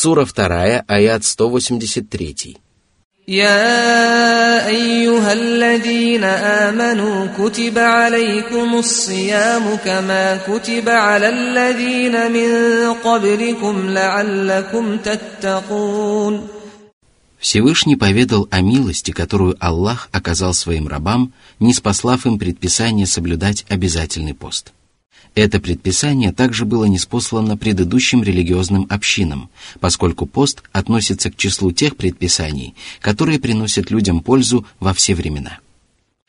Сура 2, аят 183. يا أيها الذين آمنوا كتب عليكم الصيام كما كتب على الذين من قبلكم لعلكم تتقون Всевышний поведал о милости, которую Аллах оказал своим рабам, не спаслав им предписание соблюдать обязательный пост. это предписание также было неспослано предыдущим религиозным общинам, поскольку пост относится к числу тех предписаний, которые приносят людям пользу во все времена.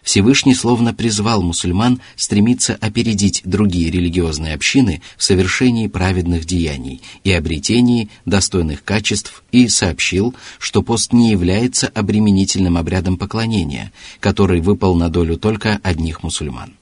Всевышний словно призвал мусульман стремиться опередить другие религиозные общины в совершении праведных деяний и обретении достойных качеств и сообщил, что пост не является обременительным обрядом поклонения, который выпал на долю только одних мусульман.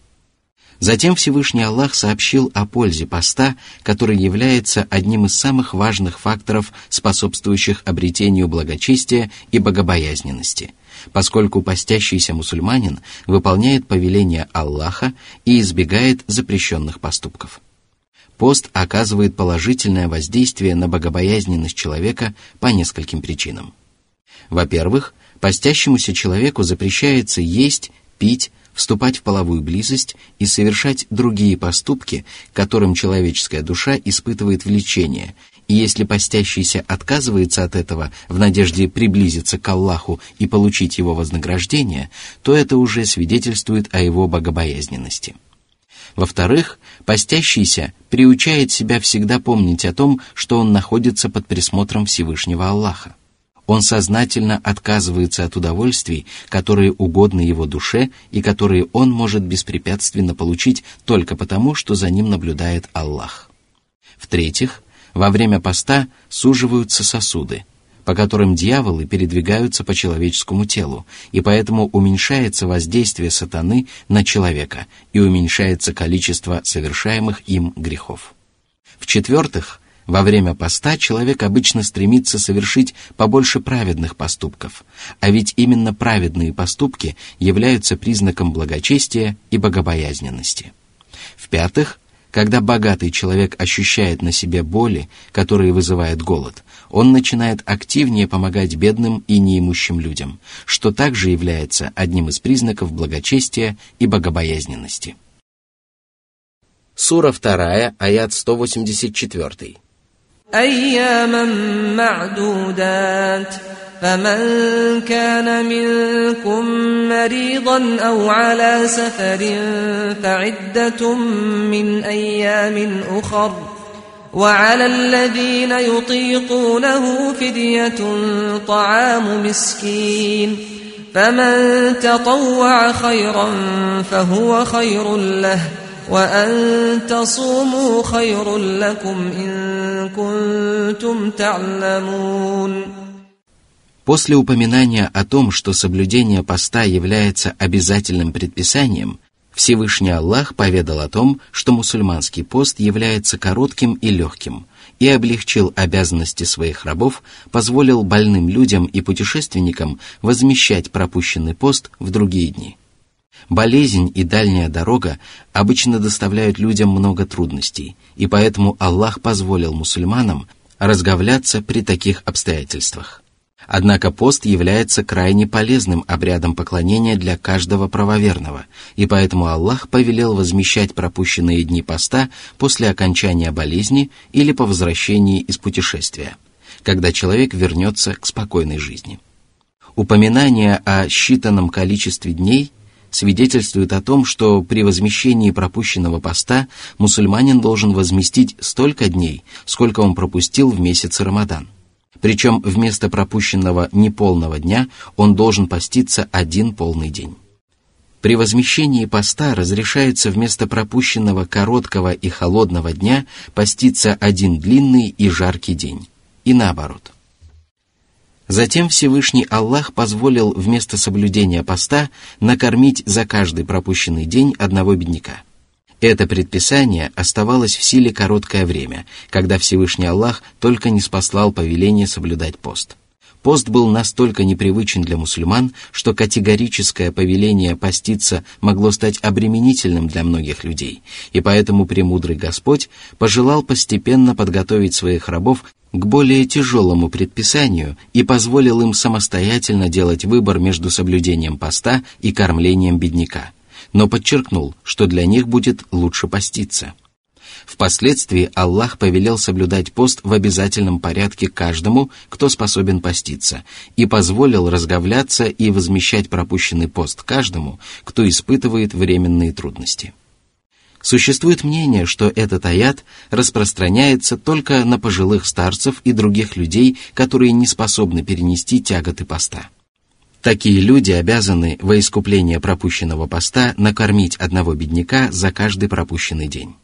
Затем Всевышний Аллах сообщил о пользе поста, который является одним из самых важных факторов, способствующих обретению благочестия и богобоязненности – поскольку постящийся мусульманин выполняет повеление Аллаха и избегает запрещенных поступков. Пост оказывает положительное воздействие на богобоязненность человека по нескольким причинам. Во-первых, постящемуся человеку запрещается есть, пить, вступать в половую близость и совершать другие поступки, которым человеческая душа испытывает влечение, и если постящийся отказывается от этого в надежде приблизиться к Аллаху и получить его вознаграждение, то это уже свидетельствует о его богобоязненности. Во-вторых, постящийся приучает себя всегда помнить о том, что он находится под присмотром Всевышнего Аллаха. Он сознательно отказывается от удовольствий, которые угодны его душе и которые он может беспрепятственно получить только потому, что за ним наблюдает Аллах. В-третьих, во время поста суживаются сосуды, по которым дьяволы передвигаются по человеческому телу, и поэтому уменьшается воздействие сатаны на человека и уменьшается количество совершаемых им грехов. В-четвертых, во время поста человек обычно стремится совершить побольше праведных поступков, а ведь именно праведные поступки являются признаком благочестия и богобоязненности. В-пятых, когда богатый человек ощущает на себе боли, которые вызывает голод, он начинает активнее помогать бедным и неимущим людям, что также является одним из признаков благочестия и богобоязненности. Сура 2, аят 184. أياما معدودات فمن كان منكم مريضا أو على سفر فعدة من أيام أخر وعلى الذين يطيقونه فدية طعام مسكين فمن تطوع خيرا فهو خير له وان تصوموا خير لكم ان كنتم تعلمون После упоминания о том, что соблюдение поста является обязательным предписанием, Всевышний Аллах поведал о том, что мусульманский пост является коротким и легким, и облегчил обязанности своих рабов, позволил больным людям и путешественникам возмещать пропущенный пост в другие дни. Болезнь и дальняя дорога обычно доставляют людям много трудностей, и поэтому Аллах позволил мусульманам разговляться при таких обстоятельствах. Однако пост является крайне полезным обрядом поклонения для каждого правоверного, и поэтому Аллах повелел возмещать пропущенные дни поста после окончания болезни или по возвращении из путешествия, когда человек вернется к спокойной жизни. Упоминание о считанном количестве дней свидетельствует о том, что при возмещении пропущенного поста мусульманин должен возместить столько дней, сколько он пропустил в месяц Рамадан – причем вместо пропущенного неполного дня он должен поститься один полный день. При возмещении поста разрешается вместо пропущенного короткого и холодного дня поститься один длинный и жаркий день. И наоборот. Затем Всевышний Аллах позволил вместо соблюдения поста накормить за каждый пропущенный день одного бедняка – это предписание оставалось в силе короткое время, когда Всевышний Аллах только не спаслал повеление соблюдать пост. Пост был настолько непривычен для мусульман, что категорическое повеление поститься могло стать обременительным для многих людей, и поэтому премудрый Господь пожелал постепенно подготовить своих рабов к более тяжелому предписанию и позволил им самостоятельно делать выбор между соблюдением поста и кормлением бедняка, но подчеркнул, что для них будет лучше поститься – Впоследствии Аллах повелел соблюдать пост в обязательном порядке каждому, кто способен поститься, и позволил разговляться и возмещать пропущенный пост каждому, кто испытывает временные трудности. Существует мнение, что этот аят распространяется только на пожилых старцев и других людей, которые не способны перенести тяготы поста. Такие люди обязаны во искупление пропущенного поста накормить одного бедняка за каждый пропущенный день.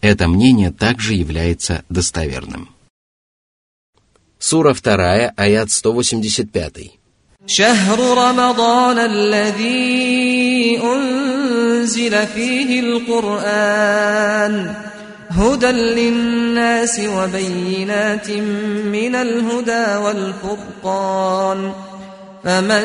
Это мнение также является достоверным. Сура 2, аят 185. شهر رمضان الذي أنزل فيه القرآن هدى للناس وبينات من الهدى والفرقان فمن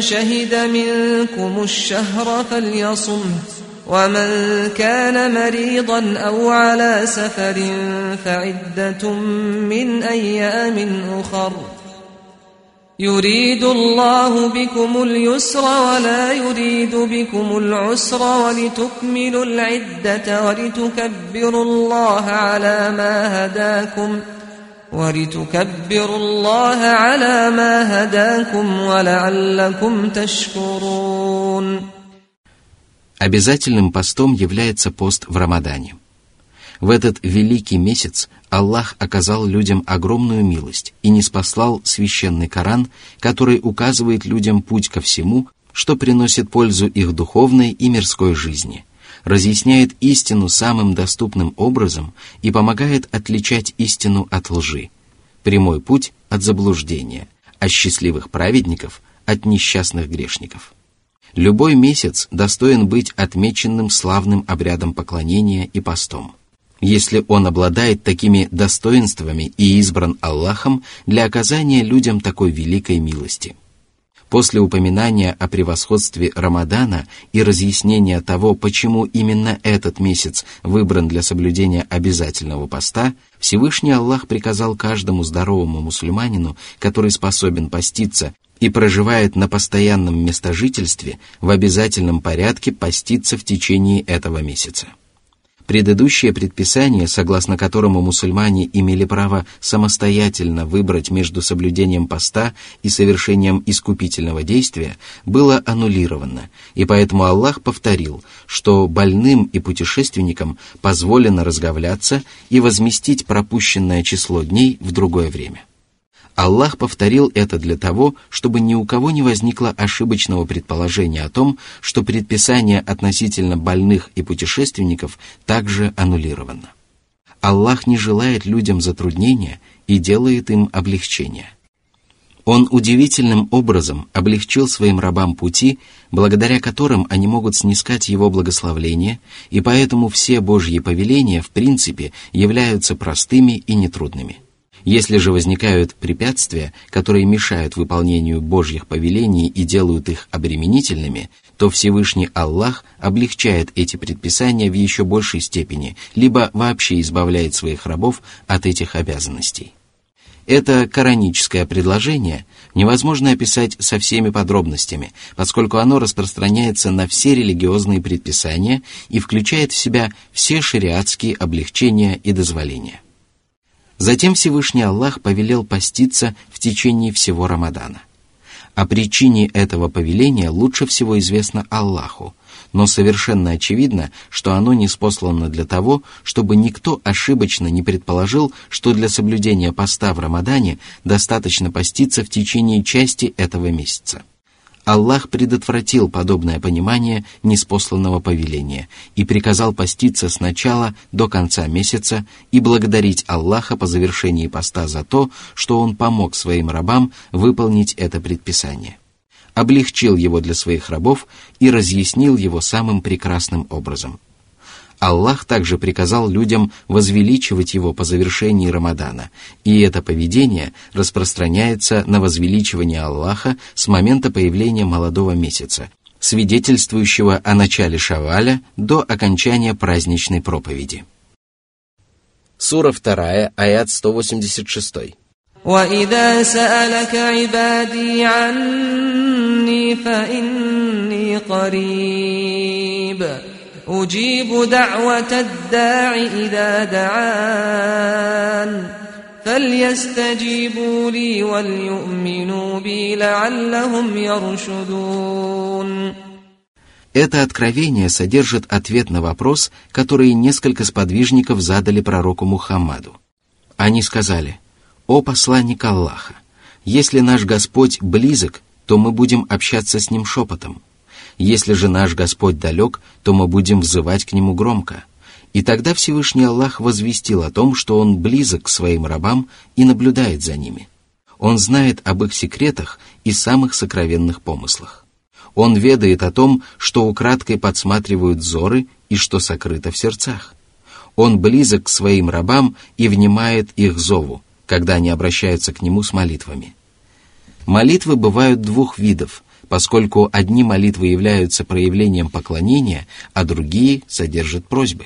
شهد منكم الشهر فليصمه ومن كان مريضا أو على سفر فعدة من أيام أخر. يريد الله بكم اليسر ولا يريد بكم العسر ولتكملوا العدة ولتكبروا الله على ما هداكم ولتكبروا الله على ما هداكم ولعلكم تشكرون. Обязательным постом является пост в Рамадане. В этот великий месяц Аллах оказал людям огромную милость и не спаслал священный Коран, который указывает людям путь ко всему, что приносит пользу их духовной и мирской жизни, разъясняет истину самым доступным образом и помогает отличать истину от лжи, прямой путь от заблуждения, а счастливых праведников от несчастных грешников. Любой месяц достоин быть отмеченным славным обрядом поклонения и постом. Если он обладает такими достоинствами и избран Аллахом для оказания людям такой великой милости. После упоминания о превосходстве Рамадана и разъяснения того, почему именно этот месяц выбран для соблюдения обязательного поста, Всевышний Аллах приказал каждому здоровому мусульманину, который способен поститься и проживает на постоянном местожительстве, в обязательном порядке поститься в течение этого месяца. Предыдущее предписание, согласно которому мусульмане имели право самостоятельно выбрать между соблюдением поста и совершением искупительного действия, было аннулировано, и поэтому Аллах повторил, что больным и путешественникам позволено разговляться и возместить пропущенное число дней в другое время. Аллах повторил это для того, чтобы ни у кого не возникло ошибочного предположения о том, что предписание относительно больных и путешественников также аннулировано. Аллах не желает людям затруднения и делает им облегчение. Он удивительным образом облегчил своим рабам пути, благодаря которым они могут снискать его благословление, и поэтому все Божьи повеления в принципе являются простыми и нетрудными – если же возникают препятствия, которые мешают выполнению Божьих повелений и делают их обременительными, то Всевышний Аллах облегчает эти предписания в еще большей степени, либо вообще избавляет своих рабов от этих обязанностей. Это кораническое предложение невозможно описать со всеми подробностями, поскольку оно распространяется на все религиозные предписания и включает в себя все шариатские облегчения и дозволения. Затем Всевышний Аллах повелел поститься в течение всего Рамадана. О причине этого повеления лучше всего известно Аллаху, но совершенно очевидно, что оно не спослано для того, чтобы никто ошибочно не предположил, что для соблюдения поста в Рамадане достаточно поститься в течение части этого месяца. Аллах предотвратил подобное понимание неспосланного повеления и приказал поститься с начала до конца месяца и благодарить Аллаха по завершении поста за то, что Он помог своим рабам выполнить это предписание, облегчил его для своих рабов и разъяснил его самым прекрасным образом. Аллах также приказал людям возвеличивать его по завершении Рамадана, и это поведение распространяется на возвеличивание Аллаха с момента появления молодого месяца, свидетельствующего о начале Шаваля до окончания праздничной проповеди. Сура 2, аят 186. وإذا سألك عبادي عني فإني قريب أجيب دعوة الداع إذا دعان فليستجيبوا لي وليؤمنوا بي لعلهم يرشدون Это откровение содержит ответ на вопрос, который несколько сподвижников задали пророку Мухаммаду. Они сказали, «О посланник Аллаха, если наш Господь близок, то мы будем общаться с Ним шепотом. если же наш Господь далек, то мы будем взывать к Нему громко. И тогда Всевышний Аллах возвестил о том, что Он близок к своим рабам и наблюдает за ними. Он знает об их секретах и самых сокровенных помыслах. Он ведает о том, что украдкой подсматривают взоры и что сокрыто в сердцах. Он близок к своим рабам и внимает их зову, когда они обращаются к Нему с молитвами. Молитвы бывают двух видов, поскольку одни молитвы являются проявлением поклонения, а другие содержат просьбы.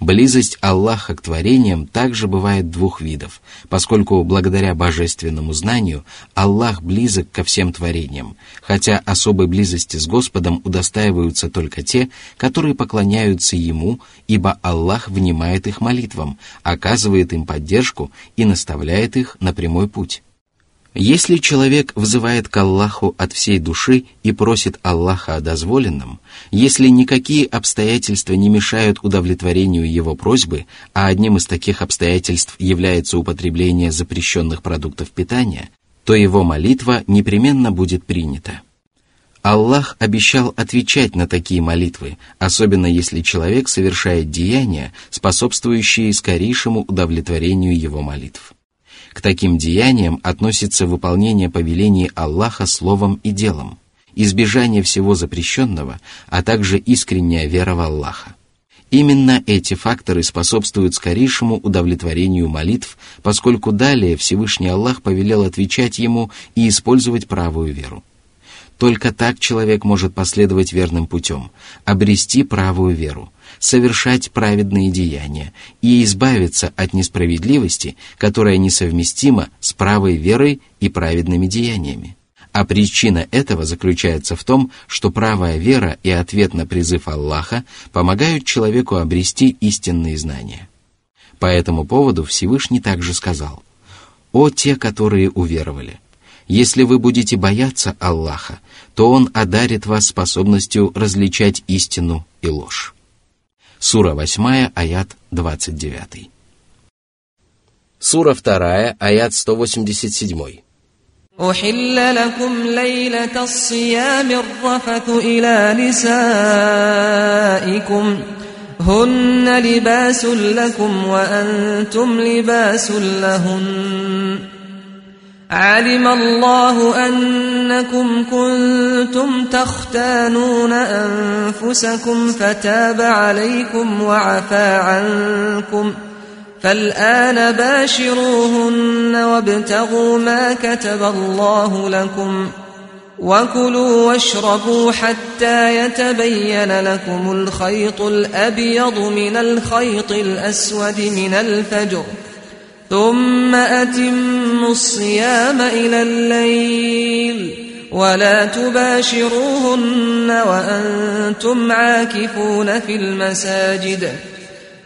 Близость Аллаха к творениям также бывает двух видов, поскольку благодаря божественному знанию Аллах близок ко всем творениям, хотя особой близости с Господом удостаиваются только те, которые поклоняются Ему, ибо Аллах внимает их молитвам, оказывает им поддержку и наставляет их на прямой путь. Если человек взывает к Аллаху от всей души и просит Аллаха о дозволенном, если никакие обстоятельства не мешают удовлетворению его просьбы, а одним из таких обстоятельств является употребление запрещенных продуктов питания, то его молитва непременно будет принята. Аллах обещал отвечать на такие молитвы, особенно если человек совершает деяния, способствующие скорейшему удовлетворению его молитв. К таким деяниям относится выполнение повелений Аллаха словом и делом, избежание всего запрещенного, а также искренняя вера в Аллаха. Именно эти факторы способствуют скорейшему удовлетворению молитв, поскольку далее Всевышний Аллах повелел отвечать ему и использовать правую веру. Только так человек может последовать верным путем, обрести правую веру, совершать праведные деяния и избавиться от несправедливости, которая несовместима с правой верой и праведными деяниями. А причина этого заключается в том, что правая вера и ответ на призыв Аллаха помогают человеку обрести истинные знания. По этому поводу Всевышний также сказал, «О те, которые уверовали! Если вы будете бояться Аллаха, то Он одарит вас способностью различать истину и ложь». Сура 8, аят 29. Сура 2, аят 187. أحل لكم ليلة الصيام الرفث إلى نسائكم هن لباس لكم وأنتم لباس لهن علم الله أنكم كنتم تختانون أنفسكم فتاب عليكم وعفى عنكم فالآن باشروهن وابتغوا ما كتب الله لكم وكلوا واشربوا حتى يتبين لكم الخيط الأبيض من الخيط الأسود من الفجر ۖ ثم أتموا الصيام إلى الليل ولا تباشروهن وأنتم عاكفون في المساجد.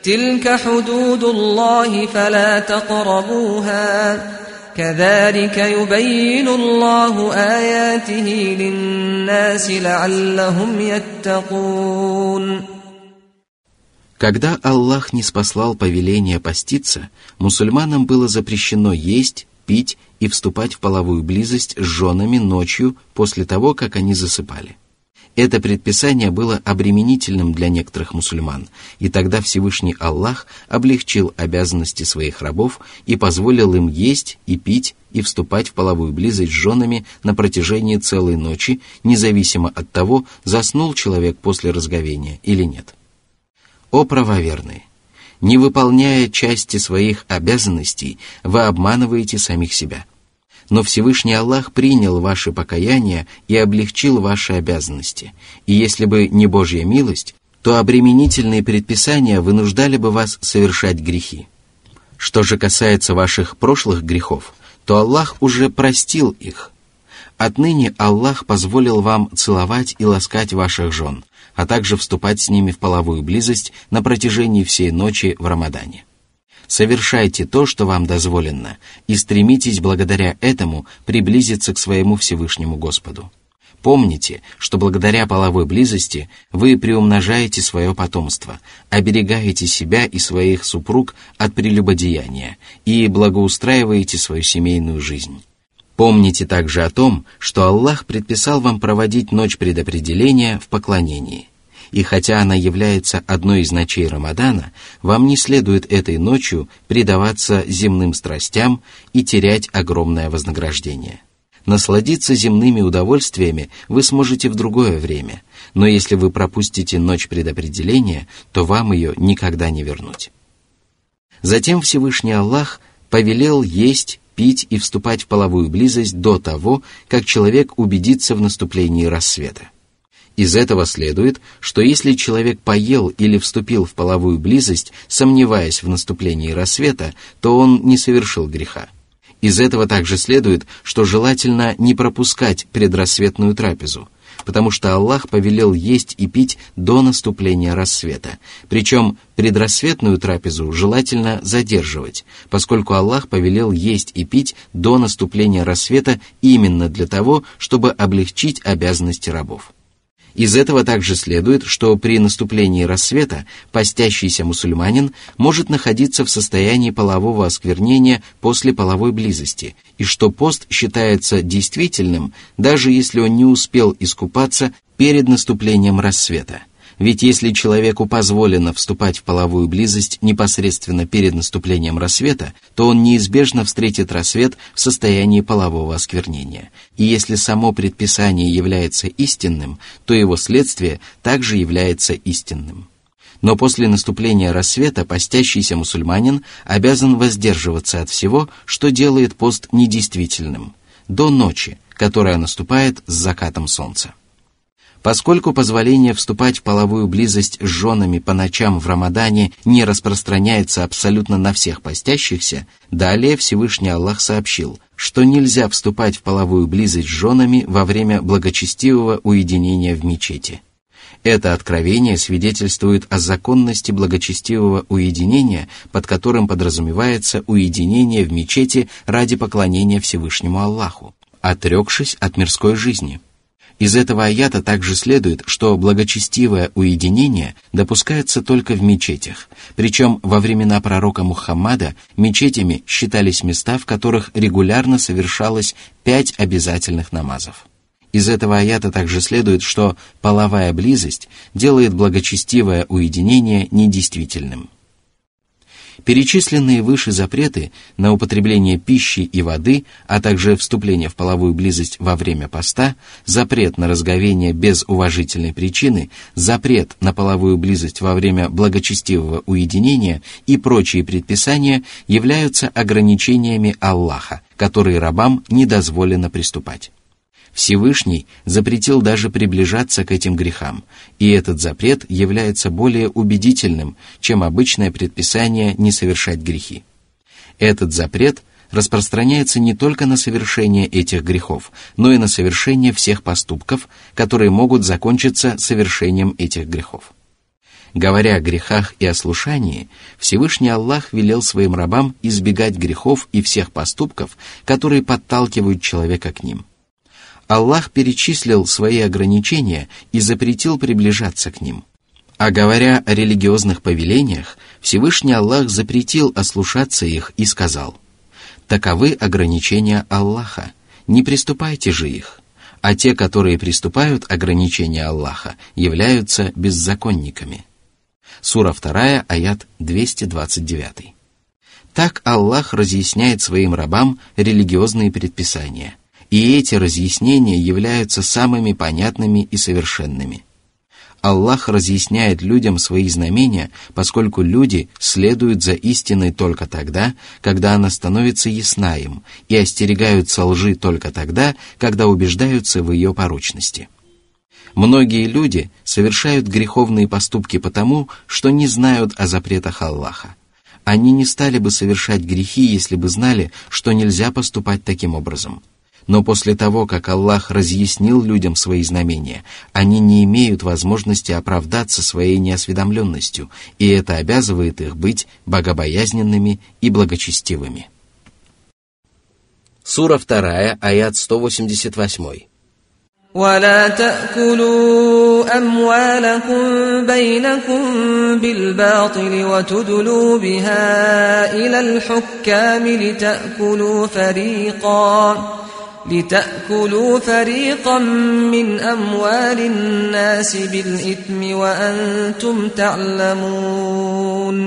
تلك حدود الله فلا تقربوها. كذلك يبين الله آياته للناس لعلهم يتقون. Когда Аллах не спаслал повеление поститься, мусульманам было запрещено есть, пить и вступать в половую близость с женами ночью после того, как они засыпали. Это предписание было обременительным для некоторых мусульман, и тогда Всевышний Аллах облегчил обязанности своих рабов и позволил им есть и пить и вступать в половую близость с женами на протяжении целой ночи, независимо от того, заснул человек после разговения или нет. «О правоверные! Не выполняя части своих обязанностей, вы обманываете самих себя. Но Всевышний Аллах принял ваше покаяние и облегчил ваши обязанности. И если бы не Божья милость, то обременительные предписания вынуждали бы вас совершать грехи. Что же касается ваших прошлых грехов, то Аллах уже простил их. Отныне Аллах позволил вам целовать и ласкать ваших жен, а также вступать с ними в половую близость на протяжении всей ночи в Рамадане. Совершайте то, что вам дозволено, и стремитесь благодаря этому приблизиться к своему Всевышнему Господу. Помните, что благодаря половой близости вы приумножаете свое потомство, оберегаете себя и своих супруг от прелюбодеяния и благоустраиваете свою семейную жизнь. Помните также о том, что Аллах предписал вам проводить ночь предопределения в поклонении. И хотя она является одной из ночей Рамадана, вам не следует этой ночью предаваться земным страстям и терять огромное вознаграждение. Насладиться земными удовольствиями вы сможете в другое время, но если вы пропустите ночь предопределения, то вам ее никогда не вернуть. Затем Всевышний Аллах повелел есть пить и вступать в половую близость до того, как человек убедится в наступлении рассвета. Из этого следует, что если человек поел или вступил в половую близость, сомневаясь в наступлении рассвета, то он не совершил греха. Из этого также следует, что желательно не пропускать предрассветную трапезу, потому что Аллах повелел есть и пить до наступления рассвета. Причем предрассветную трапезу желательно задерживать, поскольку Аллах повелел есть и пить до наступления рассвета именно для того, чтобы облегчить обязанности рабов. Из этого также следует, что при наступлении рассвета постящийся мусульманин может находиться в состоянии полового осквернения после половой близости, и что пост считается действительным, даже если он не успел искупаться перед наступлением рассвета – ведь если человеку позволено вступать в половую близость непосредственно перед наступлением рассвета, то он неизбежно встретит рассвет в состоянии полового осквернения. И если само предписание является истинным, то его следствие также является истинным. Но после наступления рассвета постящийся мусульманин обязан воздерживаться от всего, что делает пост недействительным, до ночи, которая наступает с закатом солнца. Поскольку позволение вступать в половую близость с женами по ночам в Рамадане не распространяется абсолютно на всех постящихся, далее Всевышний Аллах сообщил, что нельзя вступать в половую близость с женами во время благочестивого уединения в мечети. Это откровение свидетельствует о законности благочестивого уединения, под которым подразумевается уединение в мечети ради поклонения Всевышнему Аллаху, отрекшись от мирской жизни – из этого аята также следует, что благочестивое уединение допускается только в мечетях, причем во времена пророка Мухаммада мечетями считались места, в которых регулярно совершалось пять обязательных намазов. Из этого аята также следует, что половая близость делает благочестивое уединение недействительным. Перечисленные выше запреты на употребление пищи и воды, а также вступление в половую близость во время поста, запрет на разговение без уважительной причины, запрет на половую близость во время благочестивого уединения и прочие предписания являются ограничениями Аллаха, которые рабам не дозволено приступать. Всевышний запретил даже приближаться к этим грехам, и этот запрет является более убедительным, чем обычное предписание не совершать грехи. Этот запрет распространяется не только на совершение этих грехов, но и на совершение всех поступков, которые могут закончиться совершением этих грехов. Говоря о грехах и ослушании, Всевышний Аллах велел своим рабам избегать грехов и всех поступков, которые подталкивают человека к ним – Аллах перечислил свои ограничения и запретил приближаться к ним. А говоря о религиозных повелениях, Всевышний Аллах запретил ослушаться их и сказал, «Таковы ограничения Аллаха, не приступайте же их, а те, которые приступают ограничения Аллаха, являются беззаконниками». Сура 2, аят 229. Так Аллах разъясняет своим рабам религиозные предписания – и эти разъяснения являются самыми понятными и совершенными. Аллах разъясняет людям свои знамения, поскольку люди следуют за истиной только тогда, когда она становится ясна им, и остерегаются лжи только тогда, когда убеждаются в ее порочности. Многие люди совершают греховные поступки потому, что не знают о запретах Аллаха. Они не стали бы совершать грехи, если бы знали, что нельзя поступать таким образом – но после того, как Аллах разъяснил людям свои знамения, они не имеют возможности оправдаться своей неосведомленностью, и это обязывает их быть богобоязненными и благочестивыми. Сура 2, аят 188. ولا تأكلوا أموالكم بينكم بالباطل وتدلوا بها إلى الحكام لتأكلوا فريقاً لتأكلوا فريقا من أموال الناس بالإثم وأنتم تعلمون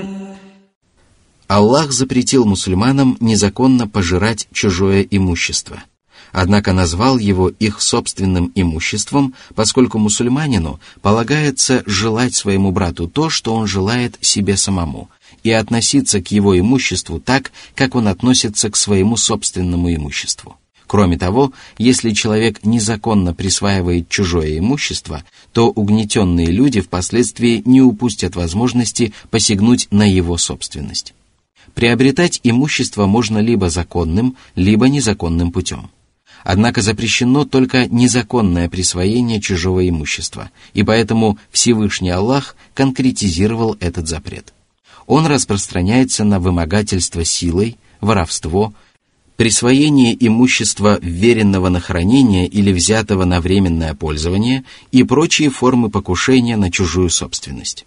Аллах запретил мусульманам незаконно пожирать чужое имущество, однако назвал его их собственным имуществом, поскольку мусульманину полагается желать своему брату то, что он желает себе самому, и относиться к его имуществу так, как он относится к своему собственному имуществу. Кроме того, если человек незаконно присваивает чужое имущество, то угнетенные люди впоследствии не упустят возможности посягнуть на его собственность. Приобретать имущество можно либо законным, либо незаконным путем. Однако запрещено только незаконное присвоение чужого имущества, и поэтому Всевышний Аллах конкретизировал этот запрет. Он распространяется на вымогательство силой, воровство, присвоение имущества вверенного на хранение или взятого на временное пользование и прочие формы покушения на чужую собственность.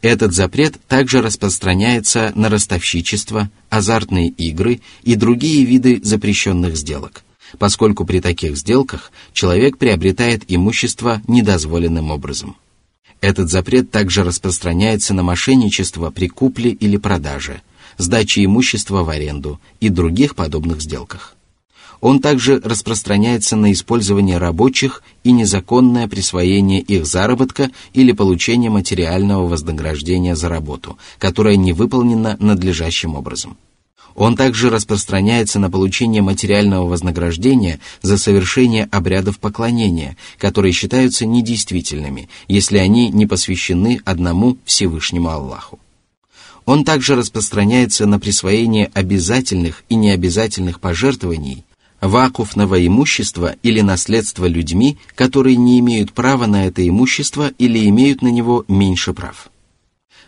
Этот запрет также распространяется на ростовщичество, азартные игры и другие виды запрещенных сделок, поскольку при таких сделках человек приобретает имущество недозволенным образом. Этот запрет также распространяется на мошенничество при купле или продаже – сдачи имущества в аренду и других подобных сделках. Он также распространяется на использование рабочих и незаконное присвоение их заработка или получение материального вознаграждения за работу, которая не выполнена надлежащим образом. Он также распространяется на получение материального вознаграждения за совершение обрядов поклонения, которые считаются недействительными, если они не посвящены одному Всевышнему Аллаху. Он также распространяется на присвоение обязательных и необязательных пожертвований, вакуфного имущества или наследства людьми, которые не имеют права на это имущество или имеют на него меньше прав.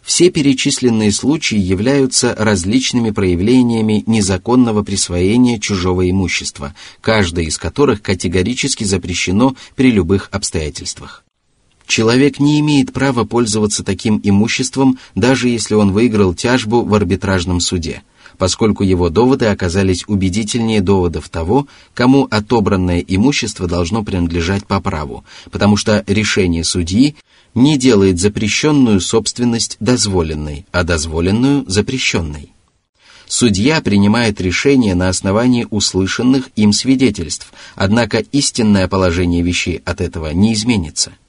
Все перечисленные случаи являются различными проявлениями незаконного присвоения чужого имущества, каждое из которых категорически запрещено при любых обстоятельствах. Человек не имеет права пользоваться таким имуществом, даже если он выиграл тяжбу в арбитражном суде, поскольку его доводы оказались убедительнее доводов того, кому отобранное имущество должно принадлежать по праву, потому что решение судьи не делает запрещенную собственность дозволенной, а дозволенную запрещенной. Судья принимает решение на основании услышанных им свидетельств, однако истинное положение вещей от этого не изменится –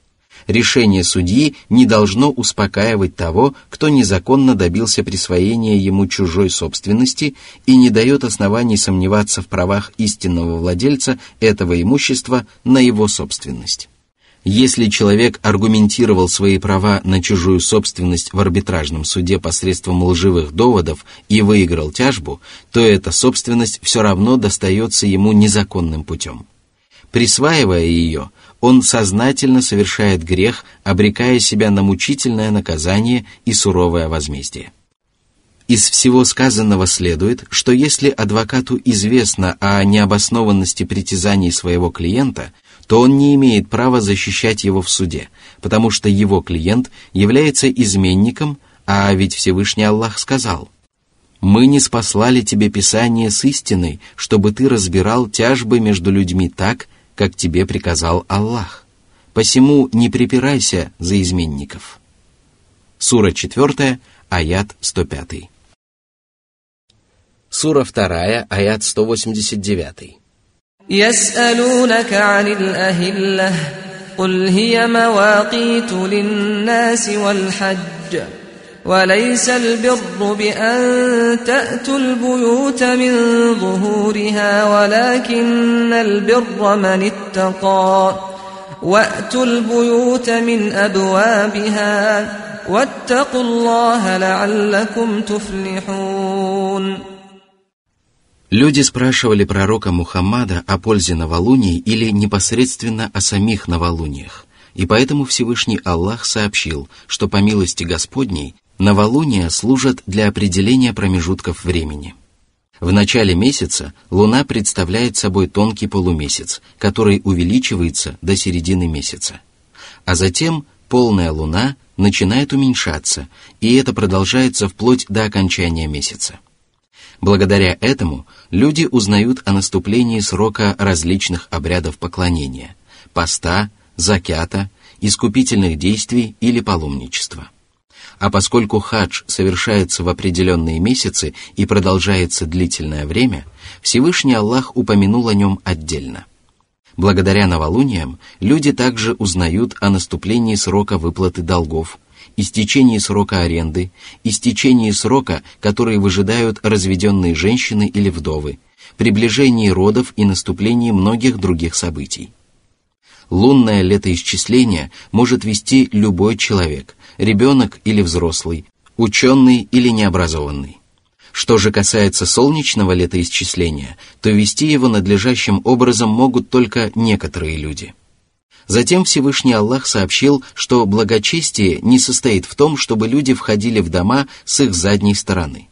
решение судьи не должно успокаивать того, кто незаконно добился присвоения ему чужой собственности и не дает оснований сомневаться в правах истинного владельца этого имущества на его собственность. Если человек аргументировал свои права на чужую собственность в арбитражном суде посредством лживых доводов и выиграл тяжбу, то эта собственность все равно достается ему незаконным путем. Присваивая ее, он сознательно совершает грех, обрекая себя на мучительное наказание и суровое возмездие. Из всего сказанного следует, что если адвокату известно о необоснованности притязаний своего клиента, то он не имеет права защищать его в суде, потому что его клиент является изменником, а ведь Всевышний Аллах сказал «Мы не спаслали тебе Писание с истиной, чтобы ты разбирал тяжбы между людьми так, как тебе приказал Аллах. Посему не припирайся за изменников. Сура 4, аят 105. Сура 2, аят 189. يسألونك عن الأهلة قل هي مواقيت للناس والحج وليس البر بأن تأتوا البيوت من ظهورها ولكن البر من اتقى وأتوا البيوت من أبوابها واتقوا الله لعلكم تفلحون Люди спрашивали пророка Мухаммада о пользе новолуний или непосредственно о самих новолуниях, и поэтому Всевышний Аллах сообщил, что по милости Господней новолуния служат для определения промежутков времени. В начале месяца Луна представляет собой тонкий полумесяц, который увеличивается до середины месяца. А затем полная Луна начинает уменьшаться, и это продолжается вплоть до окончания месяца. Благодаря этому люди узнают о наступлении срока различных обрядов поклонения – поста, закята, искупительных действий или паломничества. А поскольку хадж совершается в определенные месяцы и продолжается длительное время, Всевышний Аллах упомянул о нем отдельно. Благодаря новолуниям люди также узнают о наступлении срока выплаты долгов, истечении срока аренды, истечении срока, который выжидают разведенные женщины или вдовы, приближении родов и наступлении многих других событий. Лунное летоисчисление может вести любой человек, ребенок или взрослый, ученый или необразованный. Что же касается солнечного летоисчисления, то вести его надлежащим образом могут только некоторые люди – Затем Всевышний Аллах сообщил, что благочестие не состоит в том, чтобы люди входили в дома с их задней стороны.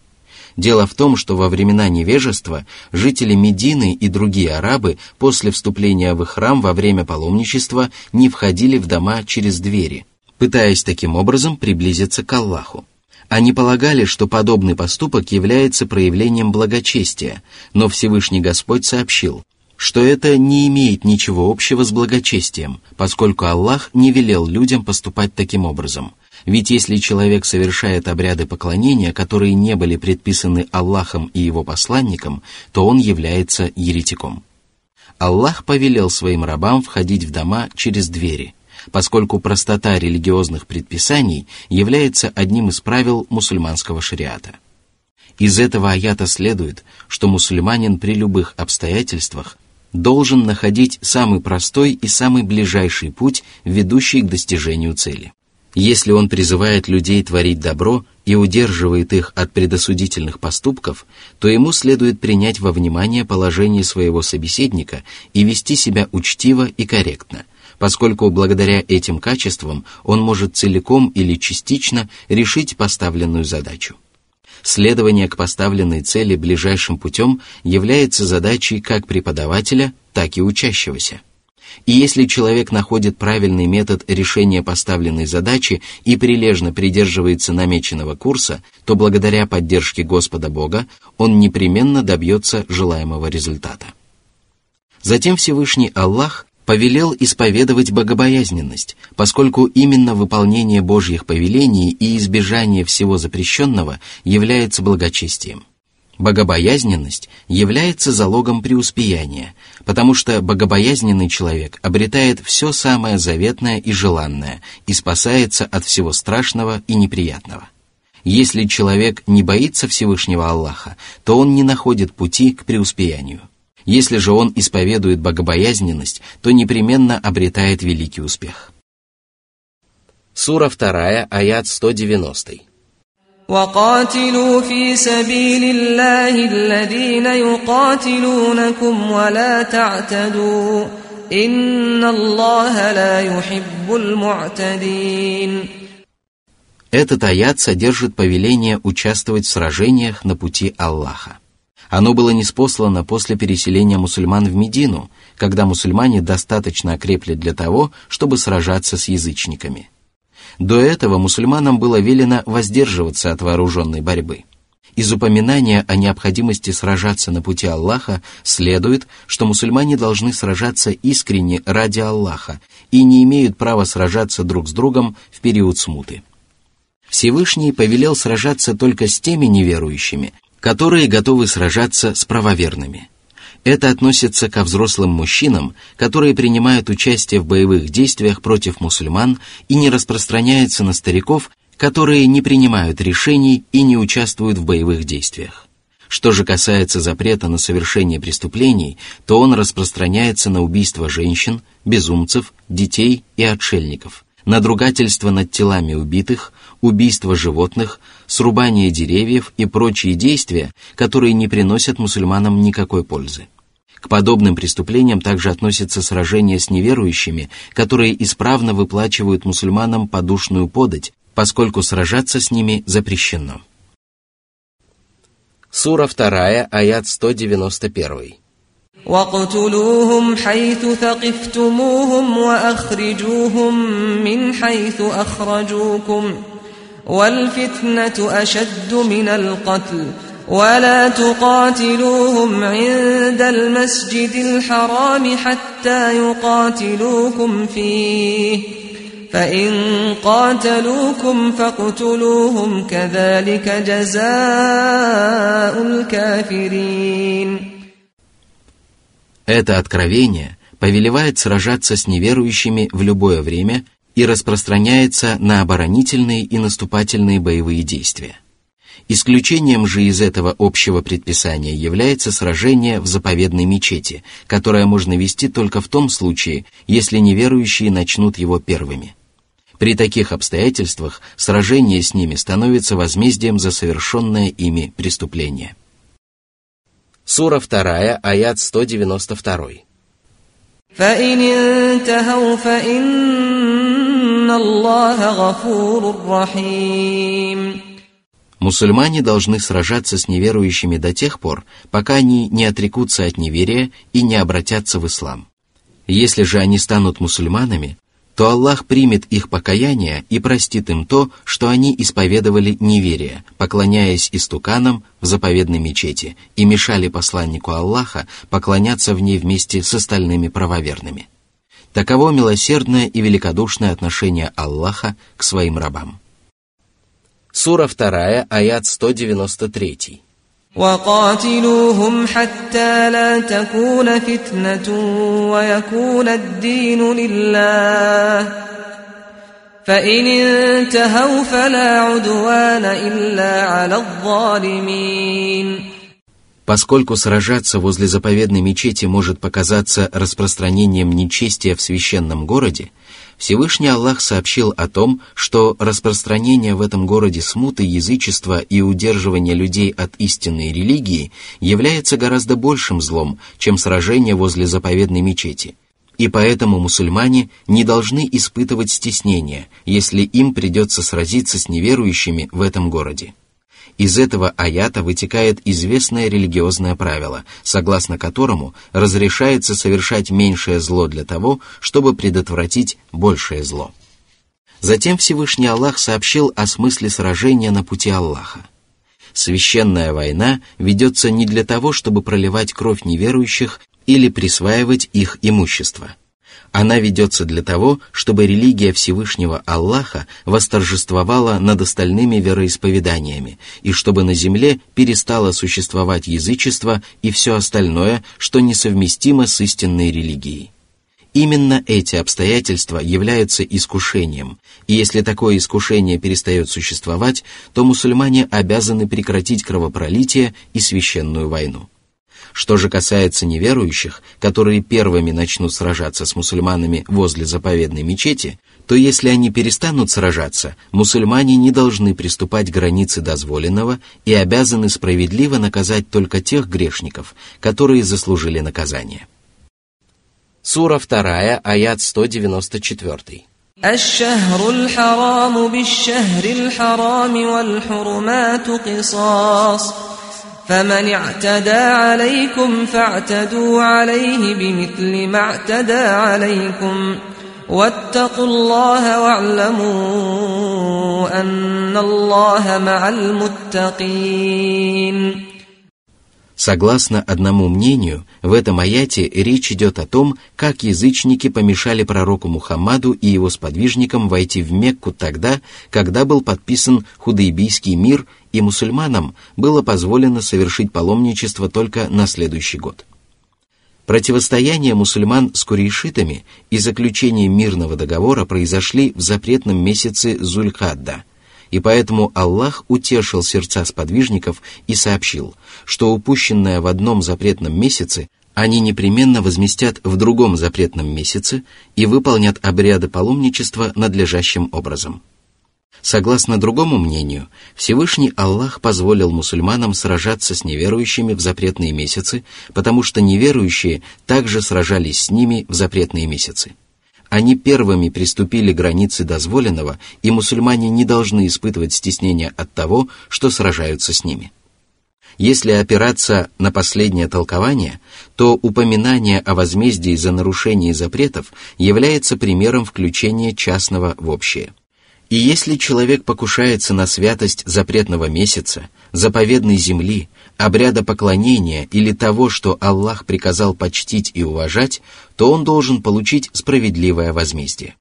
Дело в том, что во времена невежества жители Медины и другие арабы после вступления в их храм во время паломничества не входили в дома через двери, пытаясь таким образом приблизиться к Аллаху. Они полагали, что подобный поступок является проявлением благочестия, но Всевышний Господь сообщил, что это не имеет ничего общего с благочестием, поскольку Аллах не велел людям поступать таким образом. Ведь если человек совершает обряды поклонения, которые не были предписаны Аллахом и его посланником, то он является еретиком. Аллах повелел своим рабам входить в дома через двери, поскольку простота религиозных предписаний является одним из правил мусульманского шариата. Из этого аята следует, что мусульманин при любых обстоятельствах должен находить самый простой и самый ближайший путь, ведущий к достижению цели. Если он призывает людей творить добро и удерживает их от предосудительных поступков, то ему следует принять во внимание положение своего собеседника и вести себя учтиво и корректно, поскольку благодаря этим качествам он может целиком или частично решить поставленную задачу. Следование к поставленной цели ближайшим путем является задачей как преподавателя, так и учащегося. И если человек находит правильный метод решения поставленной задачи и прилежно придерживается намеченного курса, то благодаря поддержке Господа Бога он непременно добьется желаемого результата. Затем Всевышний Аллах повелел исповедовать богобоязненность, поскольку именно выполнение Божьих повелений и избежание всего запрещенного является благочестием. Богобоязненность является залогом преуспеяния, потому что богобоязненный человек обретает все самое заветное и желанное и спасается от всего страшного и неприятного. Если человек не боится Всевышнего Аллаха, то он не находит пути к преуспеянию. Если же он исповедует богобоязненность, то непременно обретает великий успех. Сура 2, аят 190. وقاتلوا في سبيل الله الذين يقاتلونكم ولا تعتدوا إن الله لا يحب المعتدين Этот аят содержит повеление участвовать в сражениях на пути Аллаха. Оно было неспослано после переселения мусульман в Медину, когда мусульмане достаточно окрепли для того, чтобы сражаться с язычниками. До этого мусульманам было велено воздерживаться от вооруженной борьбы. Из упоминания о необходимости сражаться на пути Аллаха следует, что мусульмане должны сражаться искренне ради Аллаха и не имеют права сражаться друг с другом в период смуты. Всевышний повелел сражаться только с теми неверующими, которые готовы сражаться с правоверными. Это относится ко взрослым мужчинам, которые принимают участие в боевых действиях против мусульман и не распространяется на стариков, которые не принимают решений и не участвуют в боевых действиях. Что же касается запрета на совершение преступлений, то он распространяется на убийство женщин, безумцев, детей и отшельников, надругательство над телами убитых, убийство животных, срубание деревьев и прочие действия, которые не приносят мусульманам никакой пользы. К подобным преступлениям также относятся сражения с неверующими, которые исправно выплачивают мусульманам подушную подать, поскольку сражаться с ними запрещено. Сура 2, аят 191. واقتلوهم حيث ثقفتموهم واخرجوهم من حيث اخرجوكم والفتنه اشد من القتل ولا تقاتلوهم عند المسجد الحرام حتى يقاتلوكم فيه فإن قاتلوكم فاقتلوهم كذلك جزاء الكافرين Это откровение повелевает сражаться с неверующими в любое время и распространяется на оборонительные и наступательные боевые действия. Исключением же из этого общего предписания является сражение в заповедной мечети, которое можно вести только в том случае, если неверующие начнут его первыми – при таких обстоятельствах сражение с ними становится возмездием за совершенное ими преступление. Сура 2, аят 192. فإن Аллаха гафурур рахим». Мусульмане должны сражаться с неверующими до тех пор, пока они не отрекутся от неверия и не обратятся в ислам. Если же они станут мусульманами, то Аллах примет их покаяние и простит им то, что они исповедовали неверие, поклоняясь истуканам в заповедной мечети и мешали посланнику Аллаха поклоняться в ней вместе с остальными правоверными. Таково милосердное и великодушное отношение Аллаха к своим рабам. Сура 2, аят 193. وقاتلوهم حتى لا تكون فتنة ويكون الدين لله فإن انتهوا فلا عدوان إلا على الظالمين Поскольку сражаться возле заповедной мечети может показаться распространением нечестия в священном городе, Всевышний Аллах сообщил о том, что распространение в этом городе смуты, язычества и удерживание людей от истинной религии является гораздо большим злом, чем сражение возле заповедной мечети. И поэтому мусульмане не должны испытывать стеснения, если им придется сразиться с неверующими в этом городе. Из этого аята вытекает известное религиозное правило, согласно которому разрешается совершать меньшее зло для того, чтобы предотвратить большее зло. Затем Всевышний Аллах сообщил о смысле сражения на пути Аллаха. Священная война ведется не для того, чтобы проливать кровь неверующих или присваивать их имущество – она ведется для того, чтобы религия Всевышнего Аллаха восторжествовала над остальными вероисповеданиями, и чтобы на земле перестало существовать язычество и все остальное, что несовместимо с истинной религией. Именно эти обстоятельства являются искушением, и если такое искушение перестает существовать, то мусульмане обязаны прекратить кровопролитие и священную войну. Что же касается неверующих, которые первыми начнут сражаться с мусульманами возле заповедной мечети, то если они перестанут сражаться, мусульмане не должны приступать к границе дозволенного и обязаны справедливо наказать только тех грешников, которые заслужили наказание. Сура 2, аят 194. الشهر الحرام بالشهر الحرام والحرمات قصاص فمن اعتدى عليكم فاعتدوا عليه بمثل ما اعتدى عليكم واتقوا الله واعلموا أن الله مع المتقين Согласно одному мнению, в этом аяте речь идет о том, как язычники помешали пророку Мухаммаду и его сподвижникам войти в Мекку тогда, когда был подписан Худайбийский мир, и мусульманам было позволено совершить паломничество только на следующий год. Противостояние мусульман с курейшитами и заключение мирного договора произошли в запретном месяце Зулькадда, и поэтому Аллах утешил сердца сподвижников и сообщил, что упущенное в одном запретном месяце они непременно возместят в другом запретном месяце и выполнят обряды паломничества надлежащим образом. Согласно другому мнению, Всевышний Аллах позволил мусульманам сражаться с неверующими в запретные месяцы, потому что неверующие также сражались с ними в запретные месяцы. Они первыми приступили границы дозволенного, и мусульмане не должны испытывать стеснения от того, что сражаются с ними. Если опираться на последнее толкование, то упоминание о возмездии за нарушение запретов является примером включения частного в общее – и если человек покушается на святость запретного месяца, заповедной земли, обряда поклонения или того, что Аллах приказал почтить и уважать, то он должен получить справедливое возмездие.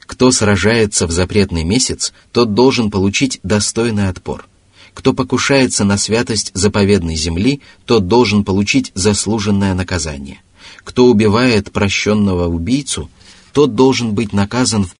Кто сражается в запретный месяц, тот должен получить достойный отпор. Кто покушается на святость заповедной земли, тот должен получить заслуженное наказание. Кто убивает прощенного убийцу, тот должен быть наказан в